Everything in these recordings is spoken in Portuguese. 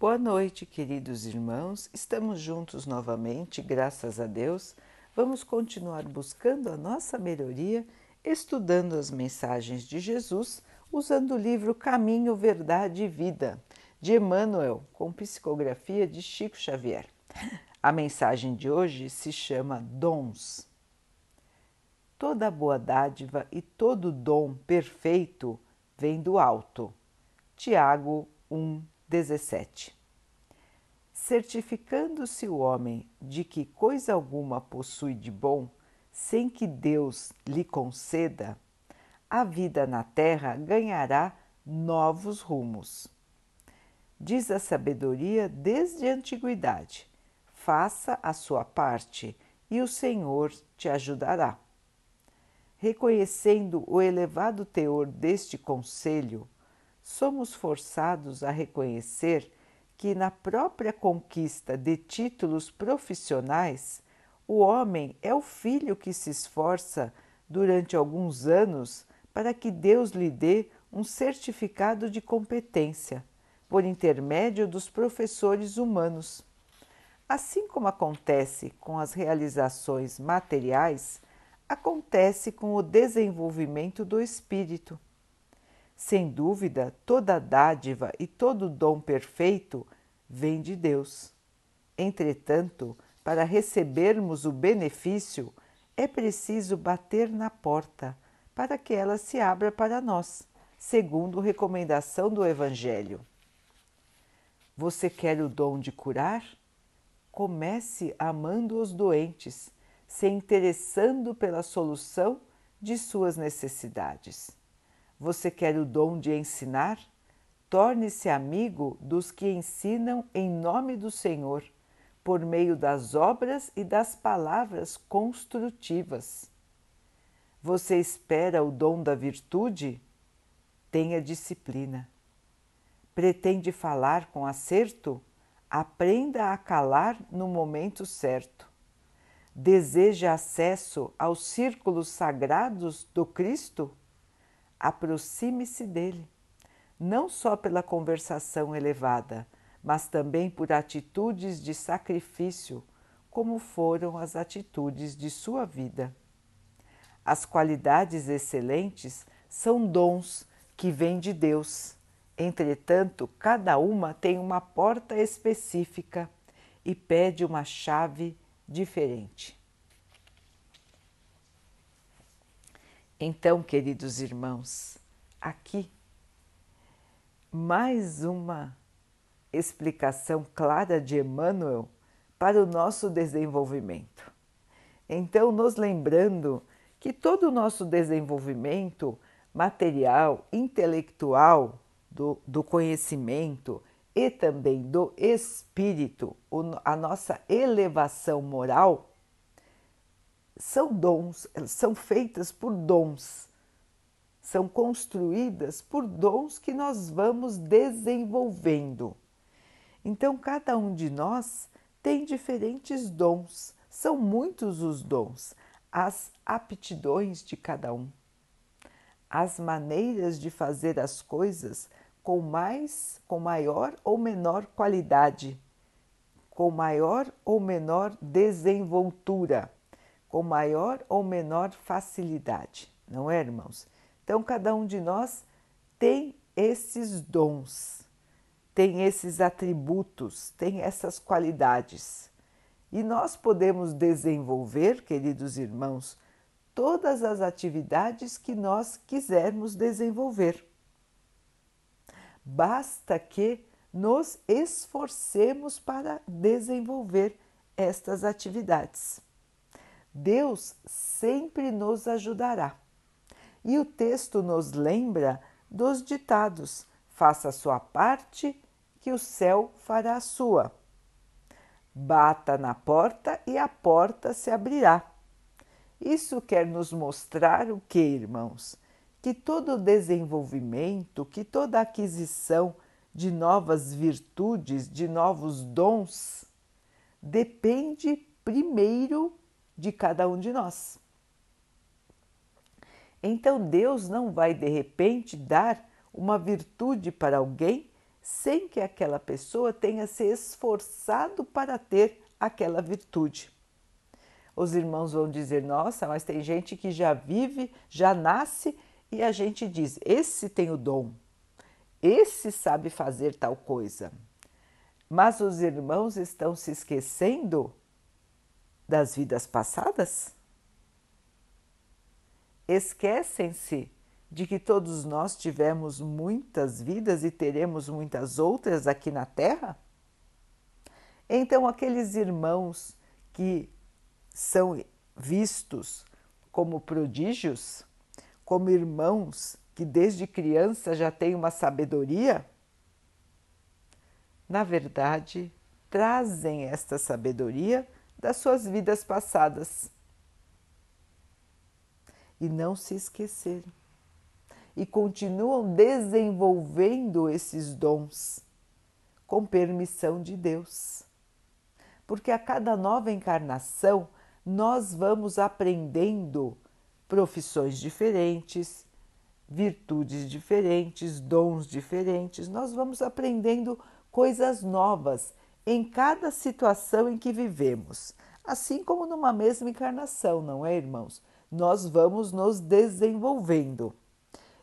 Boa noite, queridos irmãos. Estamos juntos novamente, graças a Deus. Vamos continuar buscando a nossa melhoria, estudando as mensagens de Jesus, usando o livro Caminho, Verdade e Vida, de Emmanuel, com psicografia de Chico Xavier. A mensagem de hoje se chama Dons. Toda boa dádiva e todo dom perfeito vem do alto. Tiago 1, 17. Certificando-se o homem de que coisa alguma possui de bom, sem que Deus lhe conceda, a vida na terra ganhará novos rumos. Diz a sabedoria desde a antiguidade: faça a sua parte e o Senhor te ajudará. Reconhecendo o elevado teor deste conselho, somos forçados a reconhecer que, na própria conquista de títulos profissionais, o homem é o filho que se esforça durante alguns anos para que Deus lhe dê um certificado de competência, por intermédio dos professores humanos. Assim como acontece com as realizações materiais, acontece com o desenvolvimento do espírito. Sem dúvida, toda dádiva e todo dom perfeito vem de Deus. Entretanto, para recebermos o benefício, é preciso bater na porta para que ela se abra para nós, segundo recomendação do Evangelho. Você quer o dom de curar? Comece amando os doentes, se interessando pela solução de suas necessidades. Você quer o dom de ensinar? Torne-se amigo dos que ensinam em nome do Senhor, por meio das obras e das palavras construtivas. Você espera o dom da virtude? Tenha disciplina. Pretende falar com acerto? Aprenda a calar no momento certo. Deseja acesso aos círculos sagrados do Cristo? Aproxime-se dele, não só pela conversação elevada, mas também por atitudes de sacrifício, como foram as atitudes de sua vida. As qualidades excelentes são dons que vêm de Deus. Entretanto, cada uma tem uma porta específica e pede uma chave diferente. Então, queridos irmãos, aqui mais uma explicação clara de Emmanuel para o nosso desenvolvimento. Então, nos lembrando que todo o nosso desenvolvimento material, intelectual, do, do conhecimento e também do espírito, a nossa elevação moral, são dons, são feitas por dons, são construídas por dons que nós vamos desenvolvendo. Então, cada um de nós tem diferentes dons, são muitos os dons, as aptidões de cada um, as maneiras de fazer as coisas com mais, com maior ou menor qualidade, com maior ou menor desenvoltura com maior ou menor facilidade, não é, irmãos? Então, cada um de nós tem esses dons, tem esses atributos, tem essas qualidades. E nós podemos desenvolver, queridos irmãos, todas as atividades que nós quisermos desenvolver. Basta que nos esforcemos para desenvolver estas atividades. Deus sempre nos ajudará. E o texto nos lembra dos ditados: faça a sua parte, que o céu fará a sua. Bata na porta e a porta se abrirá. Isso quer nos mostrar o que, irmãos? Que todo desenvolvimento, que toda aquisição de novas virtudes, de novos dons, depende primeiro de cada um de nós. Então Deus não vai de repente dar uma virtude para alguém sem que aquela pessoa tenha se esforçado para ter aquela virtude. Os irmãos vão dizer: nossa, mas tem gente que já vive, já nasce, e a gente diz: esse tem o dom, esse sabe fazer tal coisa. Mas os irmãos estão se esquecendo das vidas passadas? Esquecem-se de que todos nós tivemos muitas vidas e teremos muitas outras aqui na Terra? Então, aqueles irmãos que são vistos como prodígios, como irmãos que desde criança já têm uma sabedoria, na verdade, trazem esta sabedoria das suas vidas passadas. E não se esqueceram. E continuam desenvolvendo esses dons com permissão de Deus. Porque a cada nova encarnação nós vamos aprendendo profissões diferentes, virtudes diferentes, dons diferentes, nós vamos aprendendo coisas novas em cada situação em que vivemos, assim como numa mesma encarnação, não é, irmãos? Nós vamos nos desenvolvendo.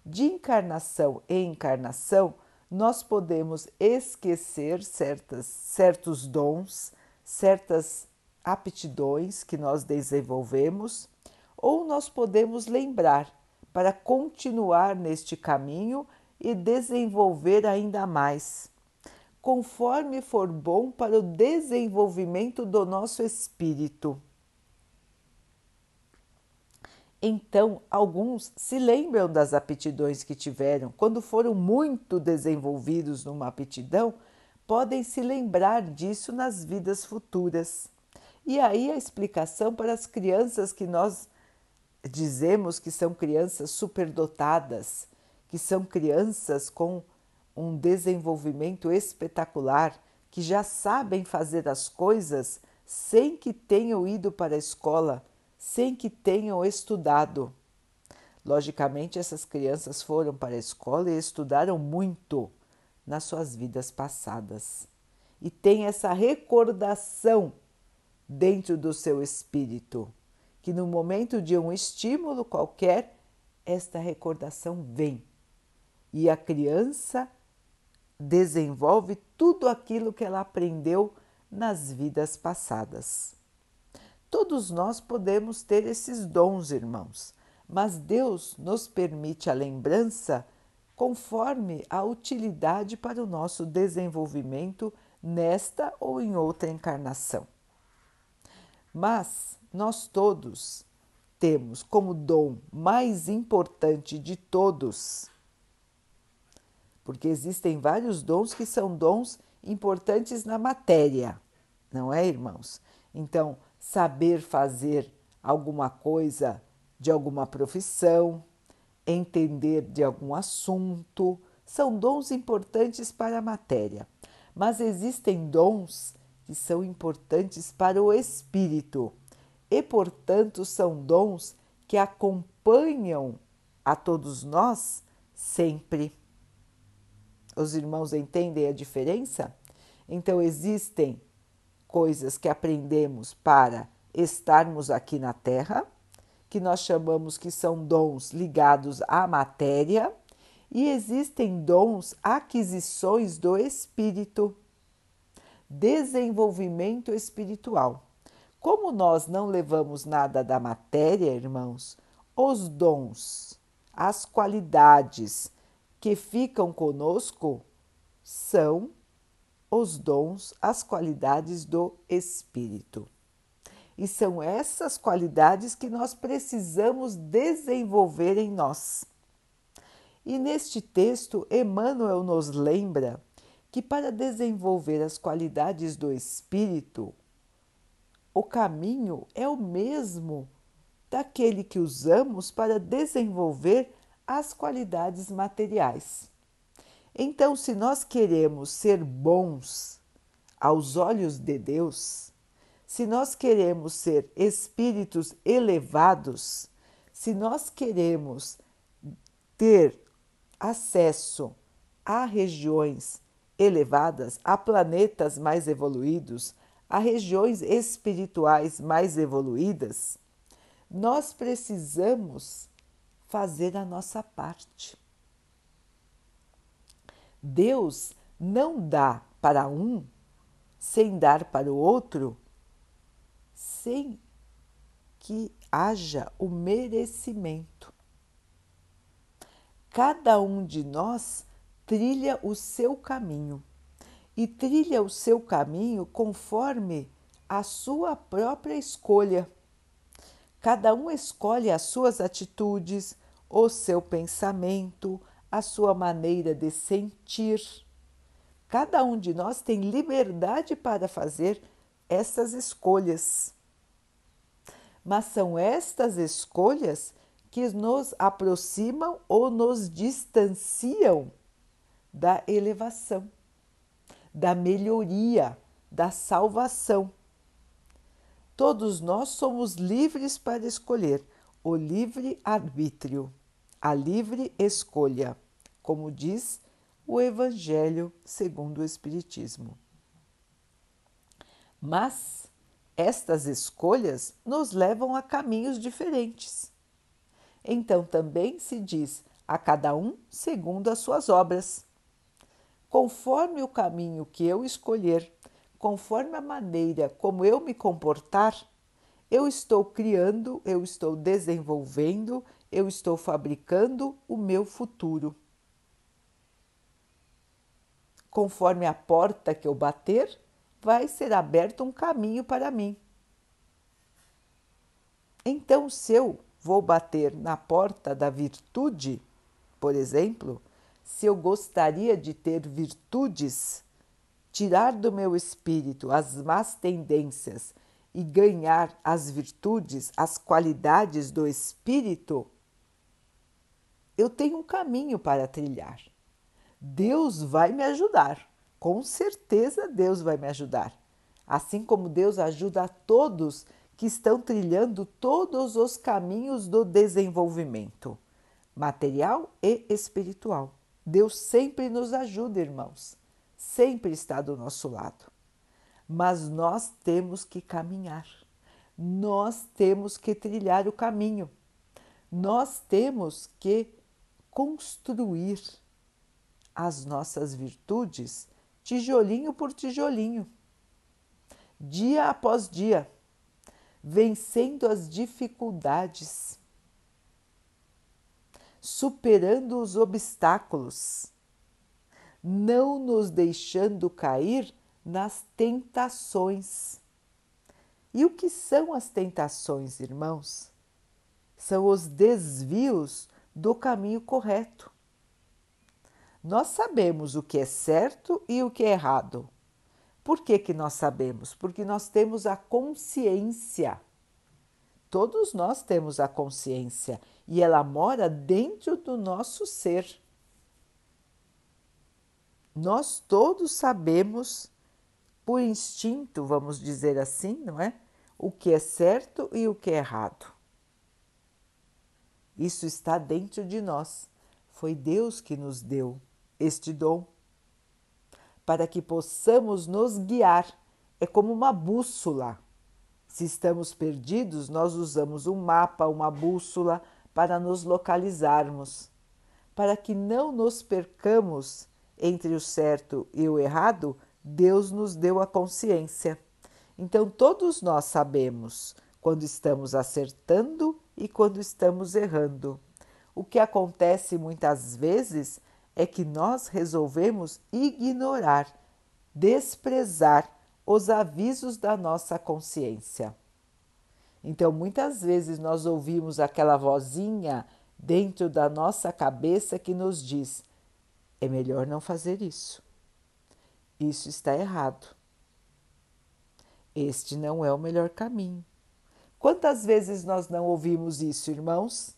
De encarnação em encarnação, nós podemos esquecer certas, certos dons, certas aptidões que nós desenvolvemos, ou nós podemos lembrar para continuar neste caminho e desenvolver ainda mais conforme for bom para o desenvolvimento do nosso espírito. Então, alguns se lembram das aptidões que tiveram, quando foram muito desenvolvidos numa aptidão, podem se lembrar disso nas vidas futuras. E aí a explicação para as crianças que nós dizemos que são crianças superdotadas, que são crianças com um desenvolvimento espetacular, que já sabem fazer as coisas sem que tenham ido para a escola, sem que tenham estudado. Logicamente, essas crianças foram para a escola e estudaram muito nas suas vidas passadas e têm essa recordação dentro do seu espírito, que no momento de um estímulo qualquer, esta recordação vem e a criança desenvolve tudo aquilo que ela aprendeu nas vidas passadas. Todos nós podemos ter esses dons, irmãos, mas Deus nos permite a lembrança conforme a utilidade para o nosso desenvolvimento nesta ou em outra encarnação. Mas nós todos temos como dom mais importante de todos porque existem vários dons que são dons importantes na matéria, não é, irmãos? Então, saber fazer alguma coisa de alguma profissão, entender de algum assunto, são dons importantes para a matéria. Mas existem dons que são importantes para o espírito e, portanto, são dons que acompanham a todos nós sempre. Os irmãos entendem a diferença? Então, existem coisas que aprendemos para estarmos aqui na Terra, que nós chamamos que são dons ligados à matéria, e existem dons, aquisições do espírito, desenvolvimento espiritual. Como nós não levamos nada da matéria, irmãos, os dons, as qualidades que ficam conosco são os dons, as qualidades do Espírito. E são essas qualidades que nós precisamos desenvolver em nós. E neste texto, Emmanuel nos lembra que para desenvolver as qualidades do Espírito, o caminho é o mesmo daquele que usamos para desenvolver as qualidades materiais. Então, se nós queremos ser bons aos olhos de Deus, se nós queremos ser espíritos elevados, se nós queremos ter acesso a regiões elevadas, a planetas mais evoluídos, a regiões espirituais mais evoluídas, nós precisamos fazer a nossa parte. Deus não dá para um sem dar para o outro, sem que haja o merecimento. Cada um de nós trilha o seu caminho e trilha o seu caminho conforme a sua própria escolha. Cada um escolhe as suas atitudes, o seu pensamento, a sua maneira de sentir. Cada um de nós tem liberdade para fazer essas escolhas. Mas são estas escolhas que nos aproximam ou nos distanciam da elevação, da melhoria, da salvação. Todos nós somos livres para escolher o livre arbítrio, a livre escolha, como diz o Evangelho segundo o Espiritismo. Mas estas escolhas nos levam a caminhos diferentes. Então também se diz a cada um segundo as suas obras. Conforme o caminho que eu escolher, conforme a maneira como eu me comportar, eu estou criando, eu estou desenvolvendo, eu estou fabricando o meu futuro conforme a porta que eu bater, vai ser aberto um caminho para mim. Então, se eu vou bater na porta da virtude, por exemplo, se eu gostaria de ter virtudes, tirar do meu espírito as más tendências e ganhar as virtudes, as qualidades do espírito, eu tenho um caminho para trilhar. Deus vai me ajudar. Com certeza Deus vai me ajudar. Assim como Deus ajuda a todos que estão trilhando todos os caminhos do desenvolvimento, material e espiritual. Deus sempre nos ajuda, irmãos. Sempre está do nosso lado. Mas nós temos que caminhar. Nós temos que trilhar o caminho. Nós temos que construir as nossas virtudes tijolinho por tijolinho, dia após dia, vencendo as dificuldades, superando os obstáculos, não nos deixando cair nas tentações. E o que são as tentações, irmãos? São os desvios do caminho correto. Nós sabemos o que é certo e o que é errado. Por que, que nós sabemos? Porque nós temos a consciência. Todos nós temos a consciência e ela mora dentro do nosso ser. Nós todos sabemos, por instinto, vamos dizer assim, não é? O que é certo e o que é errado. Isso está dentro de nós. Foi Deus que nos deu este dom, para que possamos nos guiar. É como uma bússola. Se estamos perdidos, nós usamos um mapa, uma bússola para nos localizarmos. Para que não nos percamos entre o certo e o errado, Deus nos deu a consciência. Então, todos nós sabemos quando estamos acertando e quando estamos errando. O que acontece muitas vezes é que nós resolvemos ignorar, desprezar os avisos da nossa consciência. Então, muitas vezes nós ouvimos aquela vozinha dentro da nossa cabeça que nos diz: é melhor não fazer isso. Isso está errado. Este não é o melhor caminho. Quantas vezes nós não ouvimos isso, irmãos?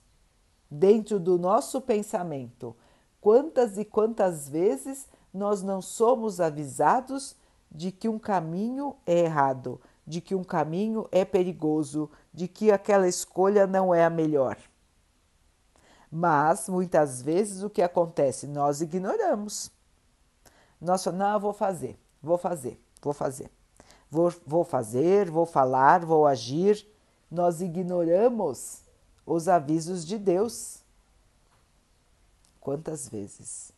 Dentro do nosso pensamento, Quantas e quantas vezes nós não somos avisados de que um caminho é errado, de que um caminho é perigoso, de que aquela escolha não é a melhor. Mas muitas vezes o que acontece? Nós ignoramos. Nós falamos, não, vou fazer, vou fazer, vou fazer. Vou, vou fazer, vou falar, vou agir. Nós ignoramos os avisos de Deus. Quantas vezes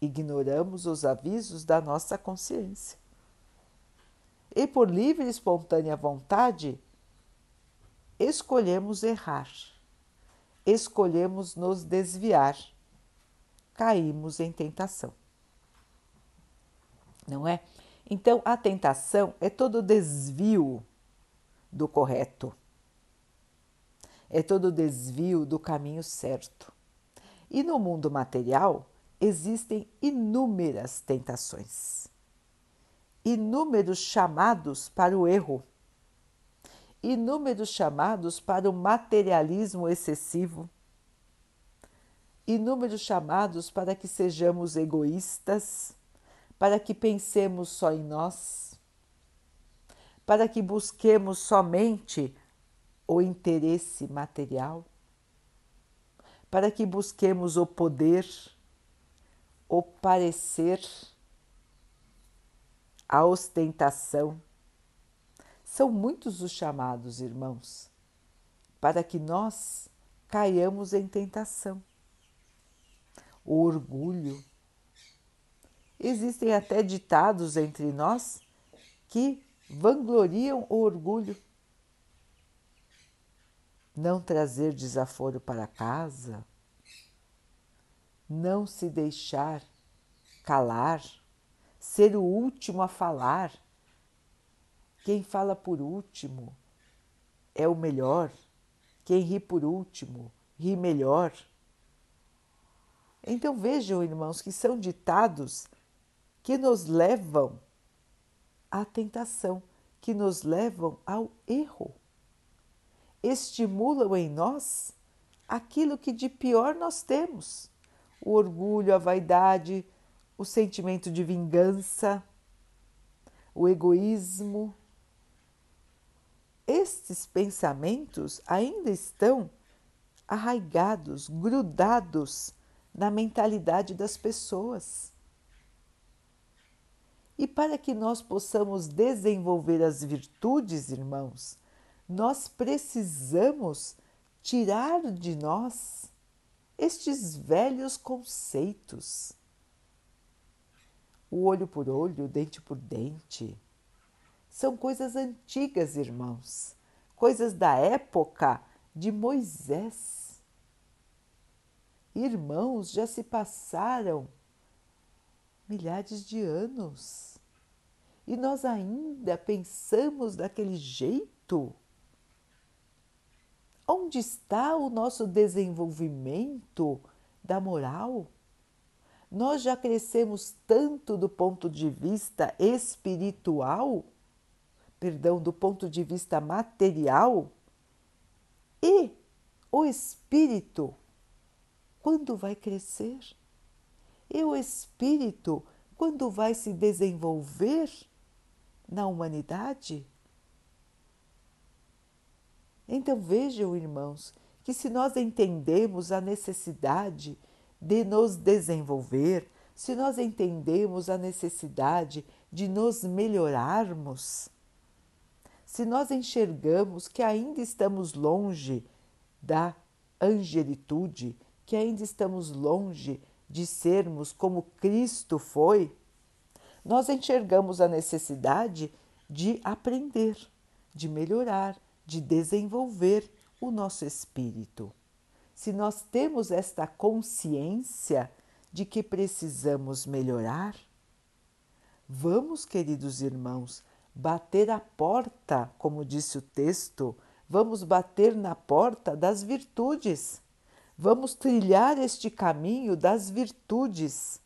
ignoramos os avisos da nossa consciência? E por livre e espontânea vontade, escolhemos errar, escolhemos nos desviar, caímos em tentação. Não é? Então, a tentação é todo desvio do correto, é todo desvio do caminho certo. E no mundo material existem inúmeras tentações, inúmeros chamados para o erro inúmeros chamados para o materialismo excessivo, inúmeros chamados para que sejamos egoístas, para que pensemos só em nós, para que busquemos somente o interesse material, para que busquemos o poder, o parecer, a ostentação são muitos os chamados, irmãos, para que nós caiamos em tentação. O orgulho. Existem até ditados entre nós que vangloriam o orgulho. Não trazer desaforo para casa, não se deixar calar, ser o último a falar quem fala por último é o melhor. Quem ri por último ri melhor. Então vejam, irmãos, que são ditados que nos levam à tentação, que nos levam ao erro. Estimulam em nós aquilo que de pior nós temos: o orgulho, a vaidade, o sentimento de vingança, o egoísmo, estes pensamentos ainda estão arraigados, grudados na mentalidade das pessoas. E para que nós possamos desenvolver as virtudes, irmãos, nós precisamos tirar de nós estes velhos conceitos. O olho por olho, o dente por dente são coisas antigas, irmãos, coisas da época de Moisés. Irmãos, já se passaram milhares de anos e nós ainda pensamos daquele jeito. Onde está o nosso desenvolvimento da moral? Nós já crescemos tanto do ponto de vista espiritual perdão, do ponto de vista material e o espírito quando vai crescer e o espírito quando vai se desenvolver na humanidade. Então vejam, irmãos, que se nós entendemos a necessidade de nos desenvolver, se nós entendemos a necessidade de nos melhorarmos, se nós enxergamos que ainda estamos longe da angelitude, que ainda estamos longe de sermos como Cristo foi, nós enxergamos a necessidade de aprender, de melhorar, de desenvolver o nosso espírito. Se nós temos esta consciência de que precisamos melhorar, vamos, queridos irmãos, bater a porta, como disse o texto, vamos bater na porta das virtudes. Vamos trilhar este caminho das virtudes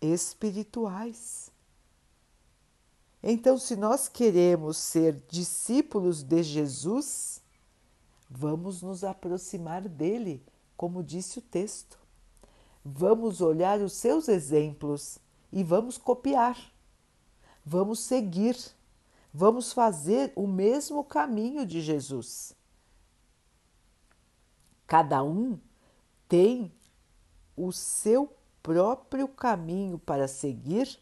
espirituais. Então, se nós queremos ser discípulos de Jesus, vamos nos aproximar dele, como disse o texto. Vamos olhar os seus exemplos e vamos copiar. Vamos seguir vamos fazer o mesmo caminho de Jesus. Cada um tem o seu próprio caminho para seguir,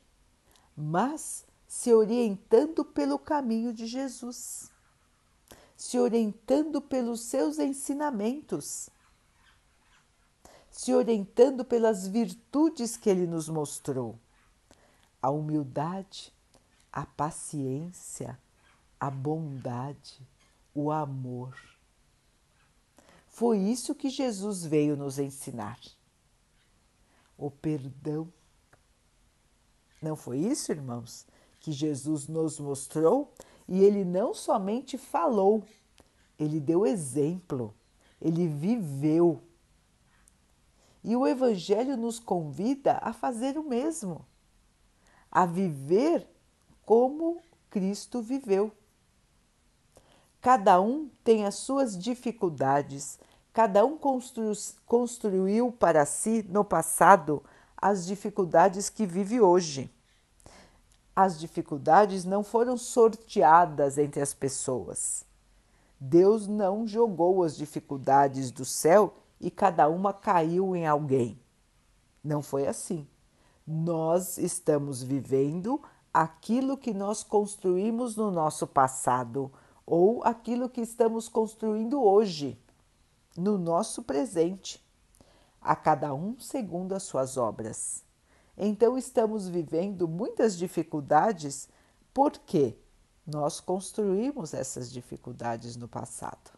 mas se orientando pelo caminho de Jesus, se orientando pelos seus ensinamentos, se orientando pelas virtudes que ele nos mostrou: a humildade, a paciência, a bondade, o amor. Foi isso que Jesus veio nos ensinar. O perdão. Não foi isso, irmãos, que Jesus nos mostrou? E ele não somente falou, ele deu exemplo, ele viveu. E o Evangelho nos convida a fazer o mesmo, a viver como Cristo viveu. Cada um tem as suas dificuldades, cada um constru construiu para si no passado as dificuldades que vive hoje. As dificuldades não foram sorteadas entre as pessoas. Deus não jogou as dificuldades do céu e cada uma caiu em alguém. Não foi assim. Nós estamos vivendo aquilo que nós construímos no nosso passado ou aquilo que estamos construindo hoje, no nosso presente, a cada um segundo as suas obras. Então, estamos vivendo muitas dificuldades porque nós construímos essas dificuldades no passado.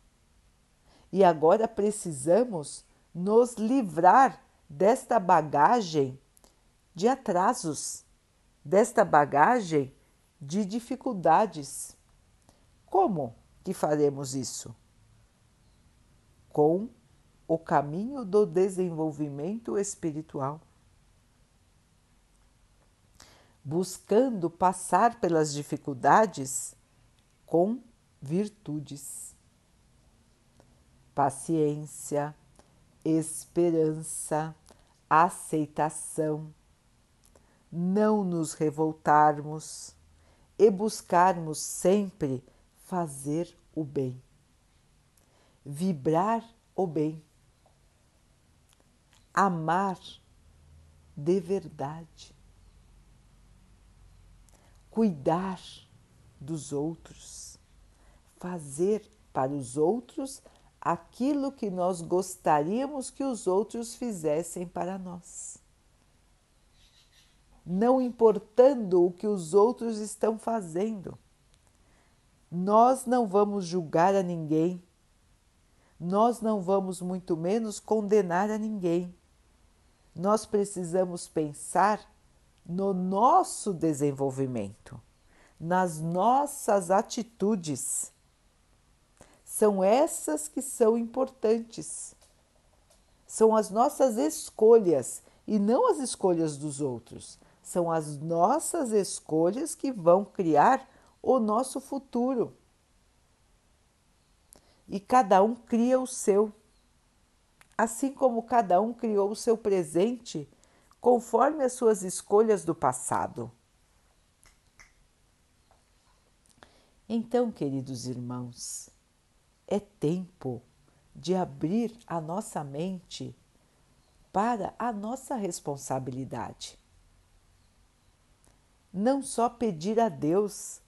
E agora precisamos nos livrar desta bagagem de atrasos, desta bagagem de dificuldades como que faremos isso? Com o caminho do desenvolvimento espiritual. Buscando passar pelas dificuldades com virtudes. Paciência, esperança, aceitação, não nos revoltarmos e buscarmos sempre fazer o bem, vibrar o bem, amar de verdade, cuidar dos outros, fazer para os outros aquilo que nós gostaríamos que os outros fizessem para nós. Não importando o que os outros estão fazendo nós não vamos julgar a ninguém, nós não vamos muito menos condenar a ninguém. Nós precisamos pensar no nosso desenvolvimento, nas nossas atitudes. São essas que são importantes. São as nossas escolhas e não as escolhas dos outros. São as nossas escolhas que vão criar o nosso futuro. E cada um cria o seu, assim como cada um criou o seu presente conforme as suas escolhas do passado. Então, queridos irmãos, é tempo de abrir a nossa mente para a nossa responsabilidade. Não só pedir a Deus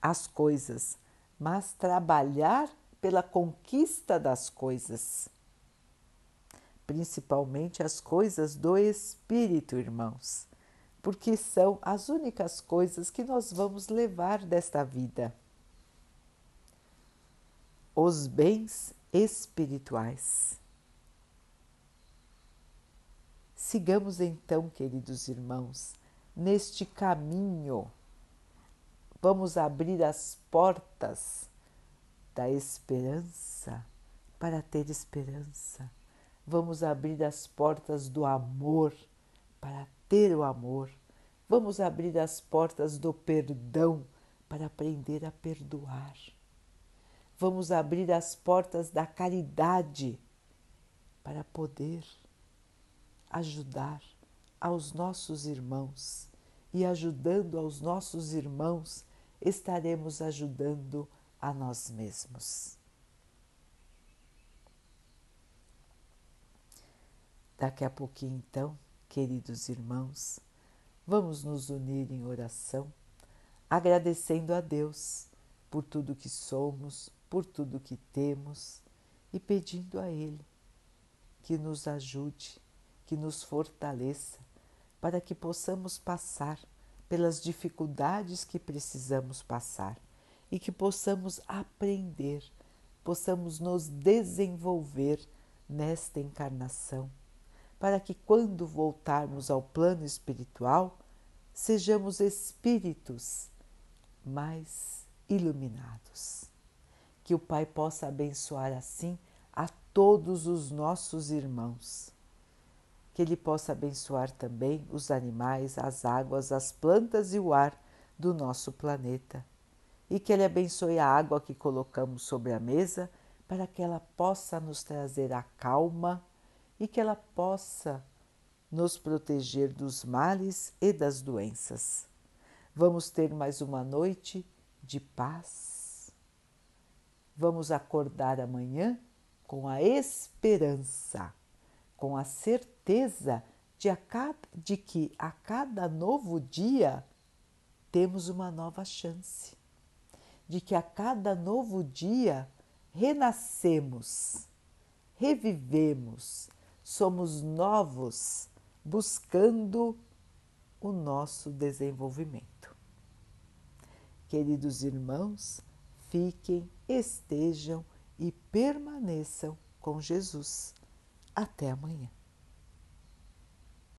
as coisas, mas trabalhar pela conquista das coisas. Principalmente as coisas do espírito, irmãos, porque são as únicas coisas que nós vamos levar desta vida. Os bens espirituais. Sigamos então, queridos irmãos, neste caminho Vamos abrir as portas da esperança para ter esperança. Vamos abrir as portas do amor para ter o amor. Vamos abrir as portas do perdão para aprender a perdoar. Vamos abrir as portas da caridade para poder ajudar aos nossos irmãos e ajudando aos nossos irmãos estaremos ajudando a nós mesmos. Daqui a pouquinho, então, Queridos irmãos, vamos nos unir em oração, agradecendo a Deus por tudo que somos, por tudo que temos e pedindo a Ele que nos ajude, que nos fortaleça, para que possamos passar pelas dificuldades que precisamos passar e que possamos aprender, possamos nos desenvolver nesta encarnação, para que quando voltarmos ao plano espiritual, sejamos espíritos mais iluminados. Que o Pai possa abençoar assim a todos os nossos irmãos. Que Ele possa abençoar também os animais, as águas, as plantas e o ar do nosso planeta. E que Ele abençoe a água que colocamos sobre a mesa para que ela possa nos trazer a calma e que ela possa nos proteger dos males e das doenças. Vamos ter mais uma noite de paz. Vamos acordar amanhã com a esperança, com a certeza de, a cada, de que a cada novo dia temos uma nova chance, de que a cada novo dia renascemos, revivemos, somos novos, buscando o nosso desenvolvimento. Queridos irmãos, fiquem, estejam e permaneçam com Jesus. Até amanhã.